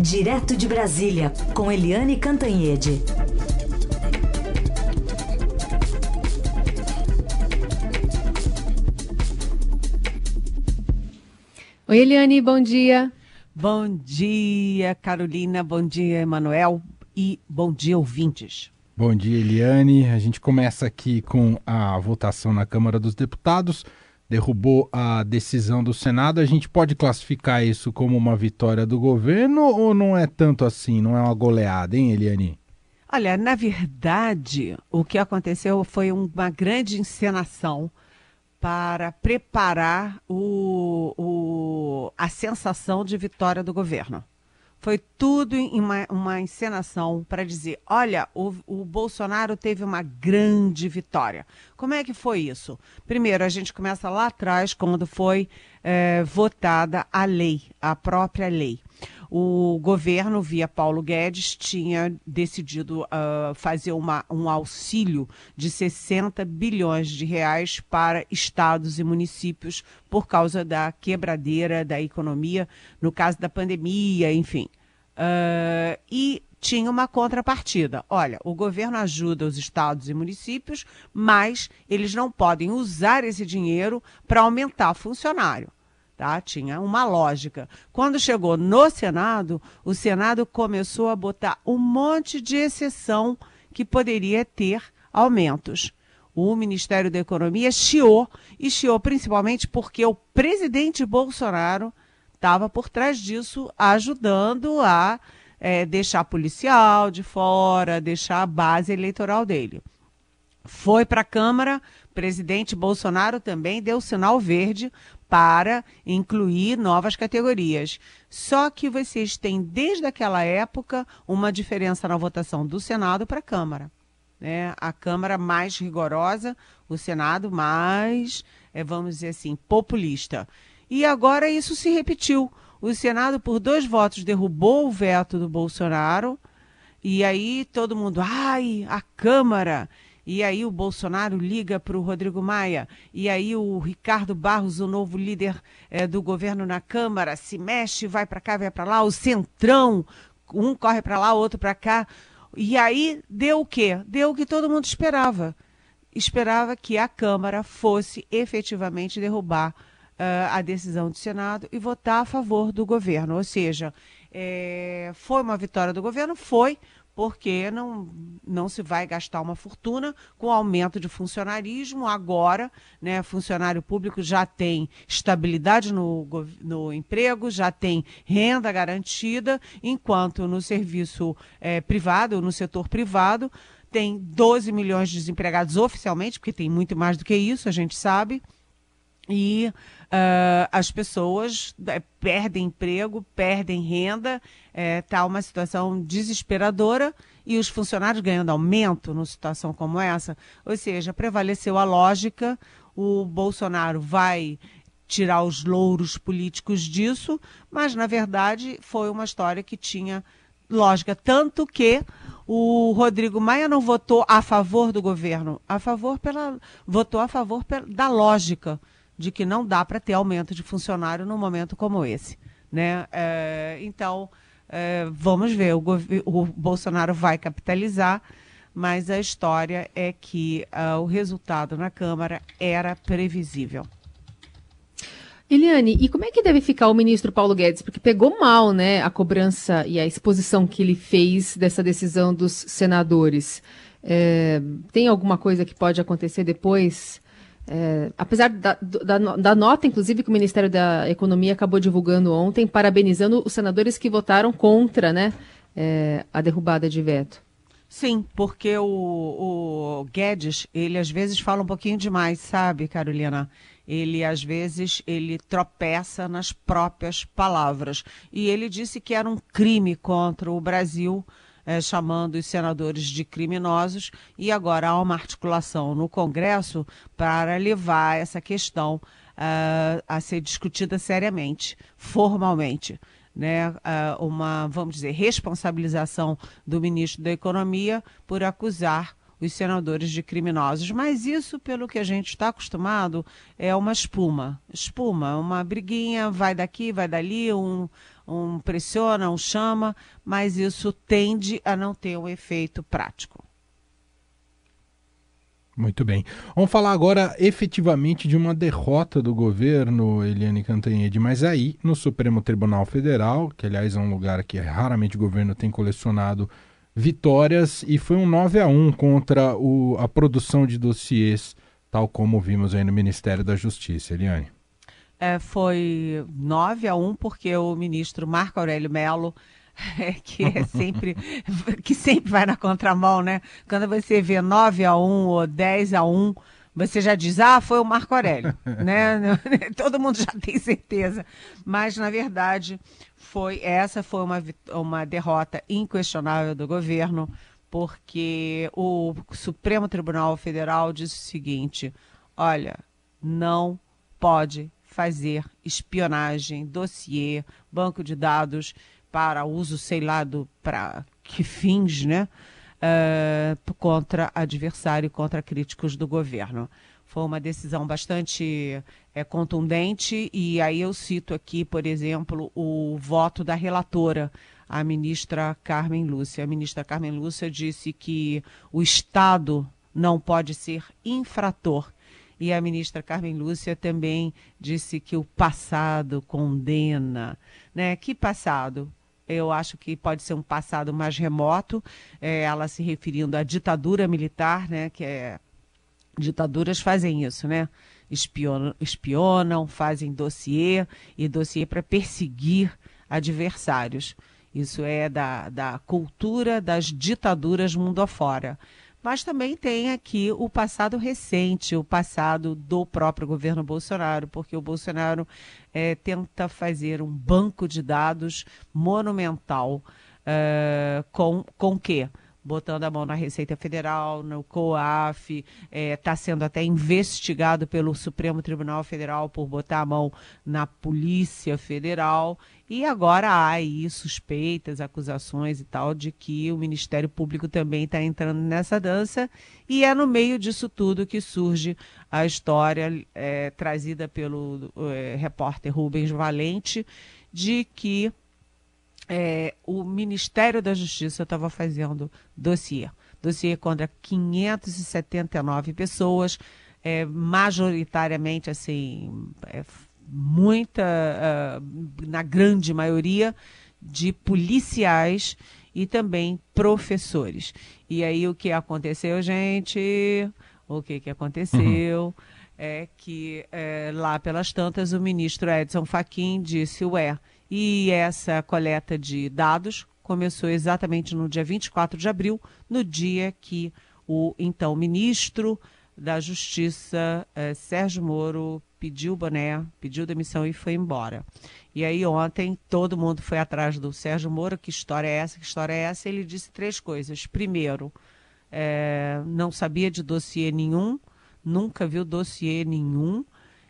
Direto de Brasília, com Eliane Cantanhede. Oi, Eliane, bom dia. Bom dia, Carolina. Bom dia, Emanuel. E bom dia, ouvintes. Bom dia, Eliane. A gente começa aqui com a votação na Câmara dos Deputados. Derrubou a decisão do Senado. A gente pode classificar isso como uma vitória do governo ou não é tanto assim? Não é uma goleada, hein, Eliane? Olha, na verdade, o que aconteceu foi uma grande encenação para preparar o, o, a sensação de vitória do governo. Foi tudo uma, uma encenação para dizer: olha, o, o, Bolsonaro teve uma grande vitória. Como é que foi isso? Primeiro, a gente começa lá atrás, quando foi é, votada a lei, a própria lei o governo, via Paulo Guedes, tinha decidido uh, fazer uma, um auxílio de 60 bilhões de reais para estados e municípios por causa da quebradeira da economia, no caso da pandemia, enfim. Uh, e tinha uma contrapartida. Olha, o governo ajuda os estados e municípios, mas eles não podem usar esse dinheiro para aumentar funcionário. Tá? Tinha uma lógica. Quando chegou no Senado, o Senado começou a botar um monte de exceção que poderia ter aumentos. O Ministério da Economia chiou, e chiou principalmente porque o presidente Bolsonaro estava por trás disso, ajudando a é, deixar policial de fora, deixar a base eleitoral dele. Foi para a Câmara, presidente Bolsonaro também deu sinal verde para incluir novas categorias. Só que vocês têm, desde aquela época, uma diferença na votação do Senado para a Câmara. Né? A Câmara mais rigorosa, o Senado mais, é, vamos dizer assim, populista. E agora isso se repetiu. O Senado, por dois votos, derrubou o veto do Bolsonaro. E aí todo mundo, ai, a Câmara. E aí o Bolsonaro liga para o Rodrigo Maia. E aí o Ricardo Barros, o novo líder é, do governo na Câmara, se mexe, vai para cá, vai para lá. O Centrão, um corre para lá, outro para cá. E aí deu o quê? Deu o que todo mundo esperava. Esperava que a Câmara fosse efetivamente derrubar uh, a decisão do Senado e votar a favor do governo. Ou seja, é, foi uma vitória do governo? Foi, porque não, não se vai gastar uma fortuna com aumento de funcionarismo. Agora, né, funcionário público já tem estabilidade no, no emprego, já tem renda garantida, enquanto no serviço é, privado, no setor privado, tem 12 milhões de desempregados oficialmente, porque tem muito mais do que isso, a gente sabe. E uh, as pessoas é, perdem emprego, perdem renda, está é, tá uma situação desesperadora e os funcionários ganhando aumento numa situação como essa. Ou seja, prevaleceu a lógica, o Bolsonaro vai tirar os louros políticos disso, mas na verdade foi uma história que tinha lógica, tanto que o Rodrigo Maia não votou a favor do governo, a favor pela votou a favor da lógica de que não dá para ter aumento de funcionário num momento como esse. Né? É, então, é, vamos ver, o, o, Bolsonaro vai capitalizar, mas a história é que uh, o resultado na Câmara era previsível. Eliane, e como é que deve ficar o ministro Paulo Guedes? Porque pegou mal, né, a cobrança e a exposição que ele fez dessa decisão dos senadores. É, tem alguma coisa que pode acontecer depois? É, apesar da, da, da, nota, inclusive, que o Ministério da Economia acabou divulgando ontem, parabenizando os senadores que votaram contra né, é, a derrubada de veto. Sim, porque o, o, Guedes, ele às vezes fala um pouquinho demais, sabe, Carolina? Ele às vezes ele tropeça nas próprias palavras. E ele disse que era um crime contra o Brasil é, chamando os senadores de criminosos, e agora há uma articulação no Congresso para levar essa questão uh, a ser discutida seriamente, formalmente. Né, uh, uma, vamos dizer, responsabilização do ministro da Economia por acusar os senadores de criminosos. Mas isso, pelo que a gente está acostumado, é uma espuma. Espuma, uma briguinha, vai daqui, vai dali, um, um pressiona, um chama, mas isso tende a não ter um efeito prático. Muito bem. Vamos falar agora efetivamente de uma derrota do governo, Eliane Cantanhede, mas aí no Supremo Tribunal Federal, que aliás é um lugar que raramente o governo tem colecionado vitórias, e foi um 9 a 1 contra o, a produção de dossiês, tal como vimos aí no Ministério da Justiça. Eliane. É, foi 9 a 1 porque o ministro Marco Aurélio Mello é, que é sempre que sempre vai na contramão, né? Quando você vê 9 a 1 ou 10 a 1, você já diz: "Ah, foi o Marco Aurélio", né? Todo mundo já tem certeza. Mas na verdade, foi essa foi uma uma derrota inquestionável do governo, porque o Supremo Tribunal Federal disse o seguinte: "Olha, não pode fazer espionagem, dossiê, banco de dados para uso, sei lá, para que fins, né? Uh, contra adversário, contra críticos do governo. Foi uma decisão bastante é, contundente, e aí eu cito aqui, por exemplo, o voto da relatora, a ministra Carmen Lúcia. A ministra Carmen Lúcia disse que o Estado não pode ser infrator. E a ministra Carmen Lúcia também disse que o passado condena. Né? Que passado? eu acho que pode ser um passado mais remoto, é, ela se referindo à ditadura militar, né, que é ditaduras fazem isso, né? Espionam, espionam fazem dossiê e dossiê para perseguir adversários. Isso é da, da cultura das ditaduras mundo afora. Mas também tem aqui o passado recente, o passado do próprio governo Bolsonaro, porque o Bolsonaro é, tenta fazer um banco de dados monumental uh, com com quê? Botando a mão na Receita Federal, no COAF, está é, tá sendo até investigado pelo Supremo Tribunal Federal por botar a mão na Polícia Federal. E agora há aí suspeitas, acusações e tal de que o Ministério Público também está entrando nessa dança. E é no meio disso tudo que surge a história é, trazida pelo é, repórter Rubens Valente de que é, o Ministério da Justiça estava fazendo dossiê. Dossiê contra 579 pessoas, é, majoritariamente, assim, é, muita, uh, na grande maioria, de policiais e também professores. E aí o que aconteceu, gente? O que, que aconteceu? Uhum. É que é, lá pelas tantas o ministro Edson Fachin disse, ué, e essa coleta de dados começou exatamente no dia 24 de abril, no dia que o então ministro da Justiça, eh, Sérgio Moro, pediu boné, pediu demissão e foi embora. E aí ontem todo mundo foi atrás do Sérgio Moro, que história é essa, que história é essa? Ele disse três coisas. Primeiro, eh, não sabia de dossiê nenhum, nunca viu dossiê nenhum.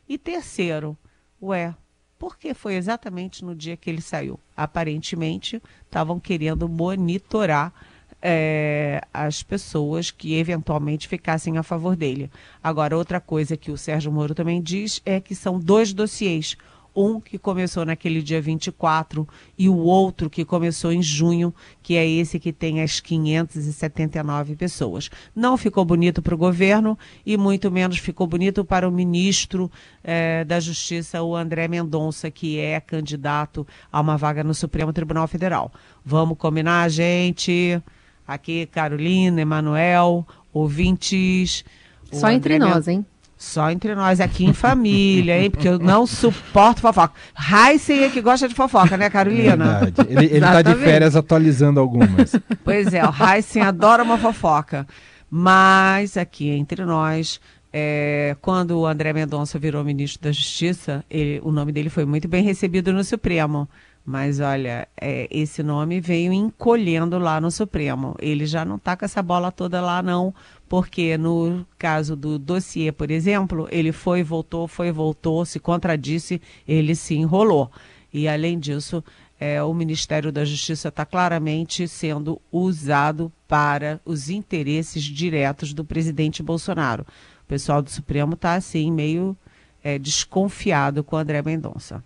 E terceiro, ué, porque foi exatamente no dia que ele saiu. Aparentemente, estavam querendo monitorar é, as pessoas que eventualmente ficassem a favor dele. Agora, outra coisa que o Sérgio Moro também diz é que são dois dossiês um que começou naquele dia 24 e o outro que começou em junho, que é esse que tem as 579 pessoas. Não ficou bonito para o governo e muito menos ficou bonito para o ministro eh, da Justiça, o André Mendonça, que é candidato a uma vaga no Supremo Tribunal Federal. Vamos combinar, gente? Aqui, Carolina, Emanuel, ouvintes. Só entre nós, hein? Só entre nós aqui em família, hein? Porque eu não suporto fofoca. Heisen é que gosta de fofoca, né, Carolina? Verdade. Ele, ele tá de férias atualizando algumas. Pois é, o Heisen adora uma fofoca. Mas aqui entre nós, é, quando o André Mendonça virou ministro da Justiça, ele, o nome dele foi muito bem recebido no Supremo. Mas olha, é, esse nome veio encolhendo lá no Supremo. Ele já não está com essa bola toda lá, não, porque no caso do dossiê, por exemplo, ele foi, voltou, foi, voltou, se contradisse, ele se enrolou. E além disso, é, o Ministério da Justiça está claramente sendo usado para os interesses diretos do presidente Bolsonaro. O pessoal do Supremo está assim, meio é, desconfiado com André Mendonça.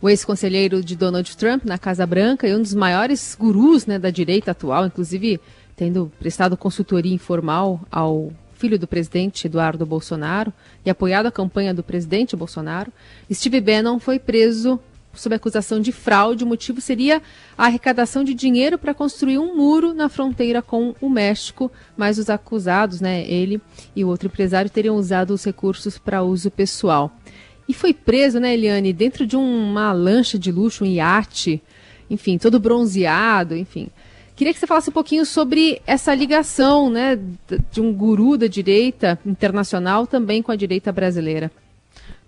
o ex-conselheiro de Donald Trump na Casa Branca e um dos maiores gurus né, da direita atual, inclusive tendo prestado consultoria informal ao filho do presidente Eduardo Bolsonaro e apoiado a campanha do presidente Bolsonaro, Steve Bannon foi preso sob acusação de fraude. O motivo seria a arrecadação de dinheiro para construir um muro na fronteira com o México, mas os acusados, né, ele e o outro empresário, teriam usado os recursos para uso pessoal. E foi preso, né, Eliane, dentro de uma lancha de luxo, um iate, enfim, todo bronzeado, enfim. Queria que você falasse um pouquinho sobre essa ligação, né, de um guru da direita internacional também com a direita brasileira.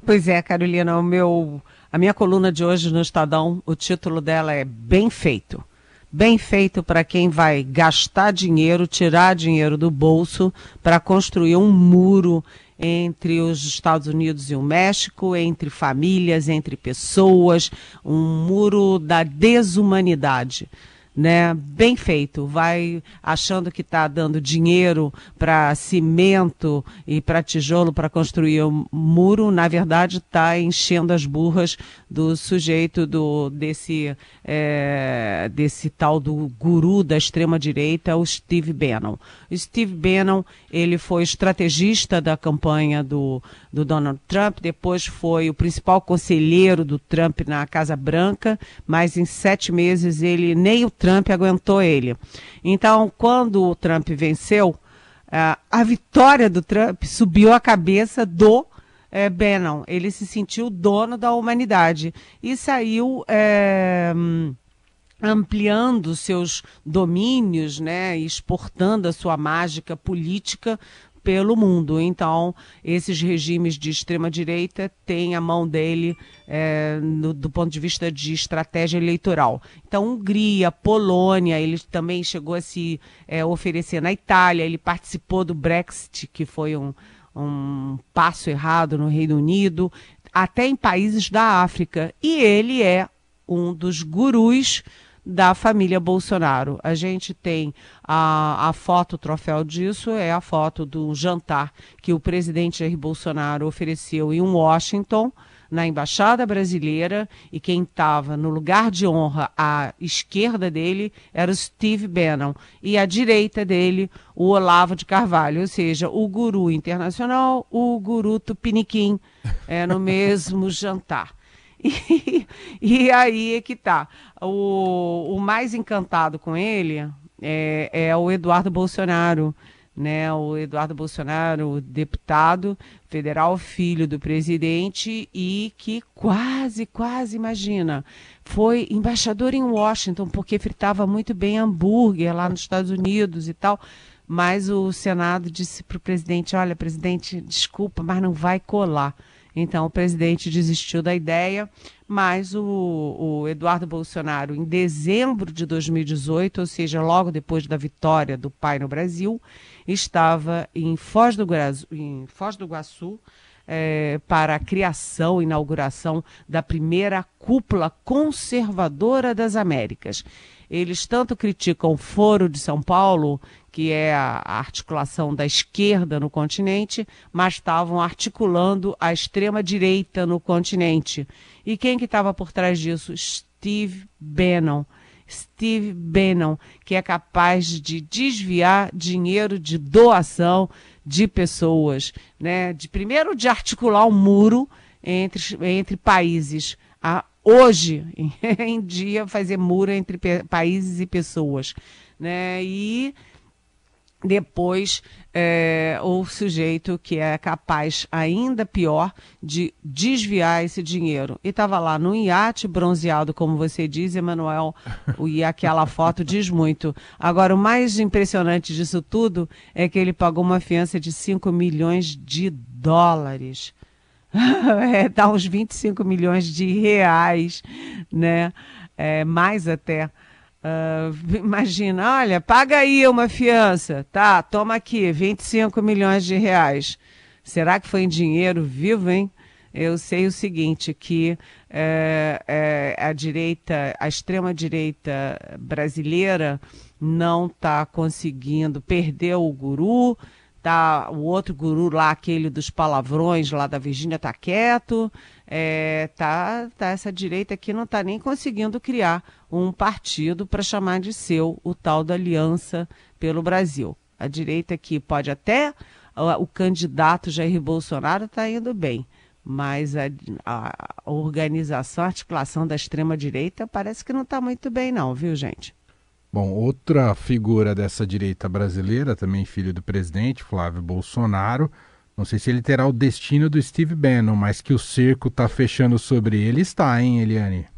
Pois é, Carolina, o meu a minha coluna de hoje no Estadão, o título dela é Bem Feito. Bem feito para quem vai gastar dinheiro, tirar dinheiro do bolso para construir um muro entre os Estados Unidos e o México, entre famílias, entre pessoas, um muro da desumanidade né? Bem feito. Vai achando que está dando dinheiro para cimento e para tijolo para construir um muro, na verdade está enchendo as burras do sujeito do desse é, desse tal do guru da extrema direita, o Steve Bannon. O Steve Bannon ele foi estrategista da campanha do, do Donald Trump, depois foi o principal conselheiro do Trump na Casa Branca, mas em sete meses ele nem o Trump aguentou ele. Então, quando o Trump venceu, a vitória do Trump subiu a cabeça do é, Bannon. Ele se sentiu dono da humanidade e saiu é, ampliando seus domínios, né, exportando a sua mágica política pelo mundo. Então, esses regimes de extrema-direita têm a mão dele é, no, do ponto de vista de estratégia eleitoral. Então, Hungria, Polônia, ele também chegou a se é, oferecer na Itália, ele participou do Brexit, que foi um, um passo errado no Reino Unido, até em países da África. E ele é um dos gurus da família Bolsonaro. A gente tem a, a foto, o troféu disso é a foto do jantar que o presidente Jair Bolsonaro ofereceu em Washington, na embaixada brasileira, e quem estava no lugar de honra à esquerda dele era o Steve Bannon, e à direita dele o Olavo de Carvalho, ou seja, o guru internacional, o guru tupiniquim, é, no mesmo jantar. E, aí é que tá. O, o mais encantado com ele é, é o Eduardo Bolsonaro, né? O Eduardo Bolsonaro, deputado federal, filho do presidente e que quase, quase, imagina, foi embaixador em Washington porque fritava muito bem hambúrguer lá nos Estados Unidos e tal. Mas o Senado disse para o presidente: olha, presidente, desculpa, mas não vai colar. Então, o presidente desistiu da ideia, mas o, o, Eduardo Bolsonaro, em dezembro de 2018, ou seja, logo depois da vitória do pai no Brasil, estava em Foz do, em Foz do Iguaçu é, para a criação, inauguração da primeira cúpula conservadora das Américas. Eles tanto criticam o Foro de São Paulo, que é a articulação da esquerda no continente, mas estavam articulando a extrema-direita no continente. E quem que estava por trás disso? Steve Bannon. Steve Bannon, que é capaz de desviar dinheiro de doação de pessoas, né? De primeiro de articular um muro entre, entre países. A, hoje em dia fazer muro entre países e pessoas, né? E depois é, o sujeito que é capaz, ainda pior, de desviar esse dinheiro. E estava lá no iate bronzeado, como você diz, Emanuel, e aquela foto diz muito. Agora, o mais impressionante disso tudo é que ele pagou uma fiança de 5 milhões de dólares. é, dá uns 25 milhões de reais, né? É, mais até. Uh, imagina, olha, paga aí uma fiança, tá? Toma aqui, 25 milhões de reais. Será que foi em dinheiro vivo, hein? Eu sei o seguinte, que é, é, a direita, a extrema-direita brasileira não está conseguindo, perdeu o guru, tá o outro guru lá, aquele dos palavrões lá da Virgínia, tá quieto. É, tá, tá, essa direita aqui não está nem conseguindo criar um partido para chamar de seu o tal da Aliança pelo Brasil. A direita aqui pode até, o, candidato Jair Bolsonaro está indo bem, mas a, a, a organização, a articulação da extrema-direita parece que não está muito bem não, viu gente? Bom, outra figura dessa direita brasileira, também filho do presidente, Flávio Bolsonaro. Não sei se ele terá o destino do Steve Bannon, mas que o cerco está fechando sobre ele está, hein, Eliane?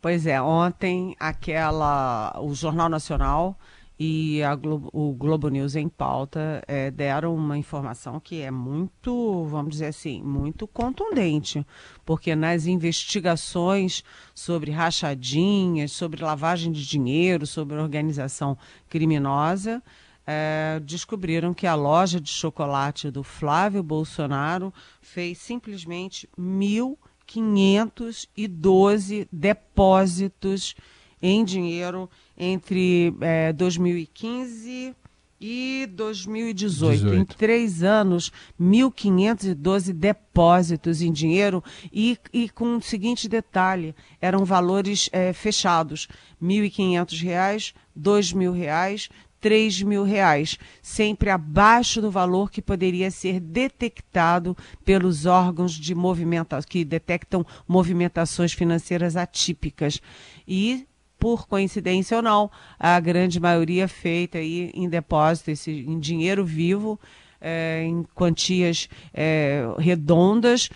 Pois é, ontem aquela, o Jornal Nacional e Globo, o Globo News em pauta é, deram uma informação que é muito, vamos dizer assim, muito contundente, porque nas investigações sobre rachadinhas, sobre lavagem de dinheiro, sobre organização criminosa, é, descobriram que a loja de chocolate do Flávio Bolsonaro fez simplesmente 1.512 depósitos em dinheiro entre é, 2015 e 2018. 18. Em três anos, 1.512 depósitos em dinheiro e, e, com o seguinte detalhe, eram valores é, fechados, R$ 1.500, R$ 2.000, 3 mil reais, sempre abaixo do valor que poderia ser detectado pelos órgãos de movimentação, que detectam movimentações financeiras atípicas. E por coincidência ou não, a grande maioria feita aí em depósito, esse, em dinheiro vivo, é, em quantias é, redondas,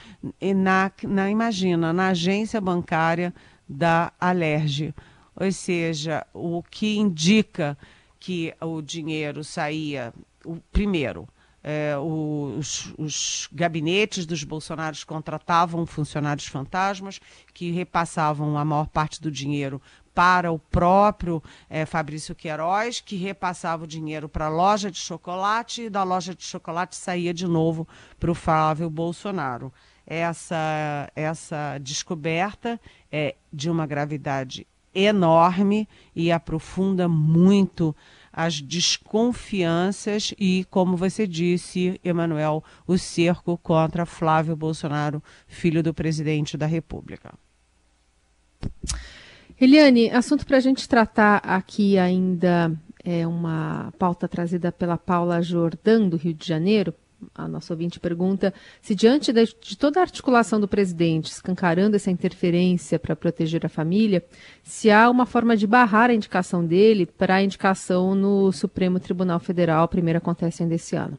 na, na, imagina, na agência bancária da Alerj. Ou seja, o que indica que o dinheiro saía, o primeiro, é, os, os, gabinetes dos Bolsonaros contratavam funcionários fantasmas que repassavam a maior parte do dinheiro para o próprio é, Fabrício Queiroz, que repassava o dinheiro para a loja de chocolate e da loja de chocolate saía de novo para o Flávio Bolsonaro. Essa, essa descoberta é de uma gravidade enorme e aprofunda muito as desconfianças e, como você disse, Emanuel, o cerco contra Flávio Bolsonaro, filho do presidente da República. Eliane, assunto para a gente tratar aqui ainda é uma pauta trazida pela Paula Jordan, do Rio de Janeiro. A nossa ouvinte pergunta se, diante de, toda a articulação do presidente, escancarando essa interferência para proteger a família, se há uma forma de barrar a indicação dele para a indicação no Supremo Tribunal Federal, a primeira acontece ainda esse ano.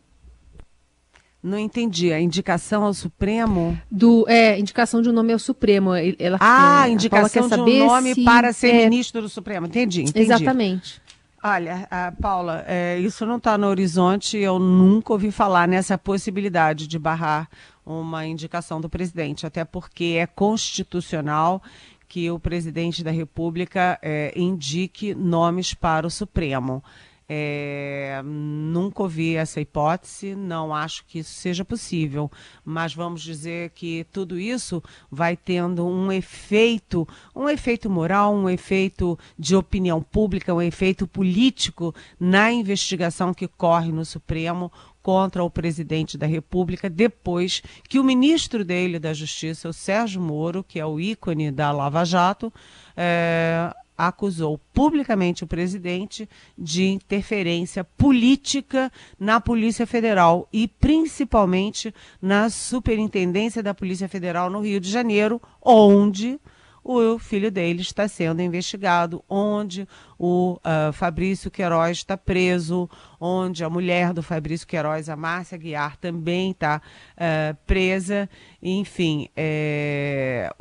Não entendi. A indicação ao Supremo? Do, é, indicação de um nome ao Supremo. Ela, ah, é, indicação de um nome se, para ser é, ministro do Supremo. Entendi, entendi. Exatamente. Olha, Paula, é, isso não está no horizonte. Eu nunca ouvi falar nessa possibilidade de barrar uma indicação do presidente, até porque é constitucional que o presidente da República é, indique nomes para o Supremo. É, nunca ouvi essa hipótese, não acho que isso seja possível, mas vamos dizer que tudo isso vai tendo um efeito, um efeito moral, um efeito de opinião pública, um efeito político na investigação que corre no Supremo contra o presidente da República, depois que o ministro dele da Justiça, o Sérgio Moro, que é o ícone da Lava Jato, é, acusou publicamente o presidente de interferência política na Polícia Federal e principalmente na Superintendência da Polícia Federal no Rio de Janeiro, onde o filho dele está sendo investigado, onde o uh, Fabrício Queiroz está preso, onde a mulher do Fabrício Queiroz, a Márcia Guiar, também está uh, presa. Enfim, é,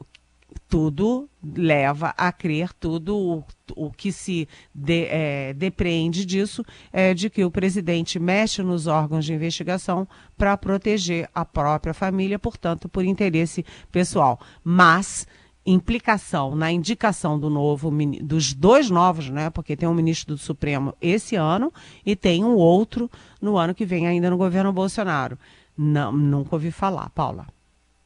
tudo leva a crer, tudo o, o que se de, é, depreende disso é de que o presidente mexe nos órgãos de investigação para proteger a própria família, portanto, por interesse pessoal. Mas implicação na indicação do novo dos dois novos, né? Porque tem um ministro do Supremo esse ano e tem um outro no ano que vem ainda no governo Bolsonaro. Não, nunca ouvi falar, Paula.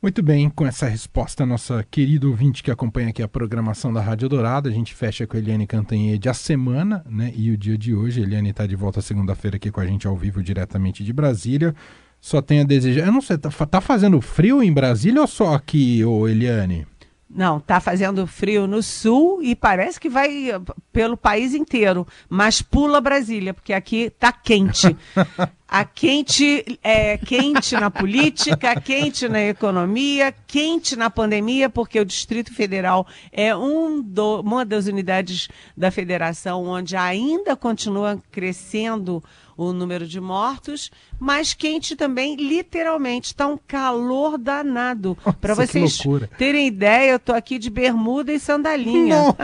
Muito bem, com essa resposta, nossa querida ouvinte que acompanha aqui a programação da Rádio Dourado, a gente fecha com a Eliane Cantanhede a semana, né? E o dia de hoje. A Eliane está de volta segunda-feira aqui com a gente ao vivo, diretamente de Brasília. Só tenho a desejar. Eu não sei, tá, tá fazendo frio em Brasília ou só aqui, ô Eliane? Não, tá fazendo frio no sul e parece que vai eh, pelo país inteiro, mas pula Brasília, porque aqui tá quente. A quente é quente na política, quente na economia, quente na pandemia, porque o Distrito Federal é um do, uma das unidades da federação onde ainda continua crescendo o número de mortos, mas quente também, literalmente. Está um calor danado. Para vocês terem ideia, eu tô aqui de bermuda e sandalinha.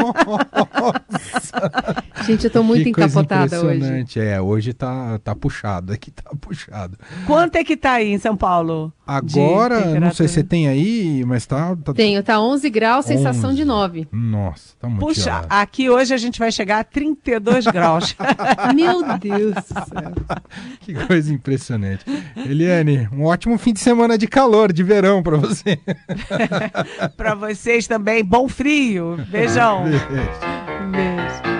Gente, eu tô muito que encapotada hoje. É, hoje tá, tá puxado, aqui tá puxado. Quanto é que tá aí em São Paulo? Agora, não sei se você tem aí, mas tá... tá... Tenho, tá 11 graus, 11. sensação de 9. Nossa, tá muito Puxa, gelado. aqui hoje a gente vai chegar a 32 graus. Meu Deus do céu. que coisa impressionante. Eliane, um ótimo fim de semana de calor, de verão para você. para vocês também, bom frio. Beijão. Beijo. Beijo.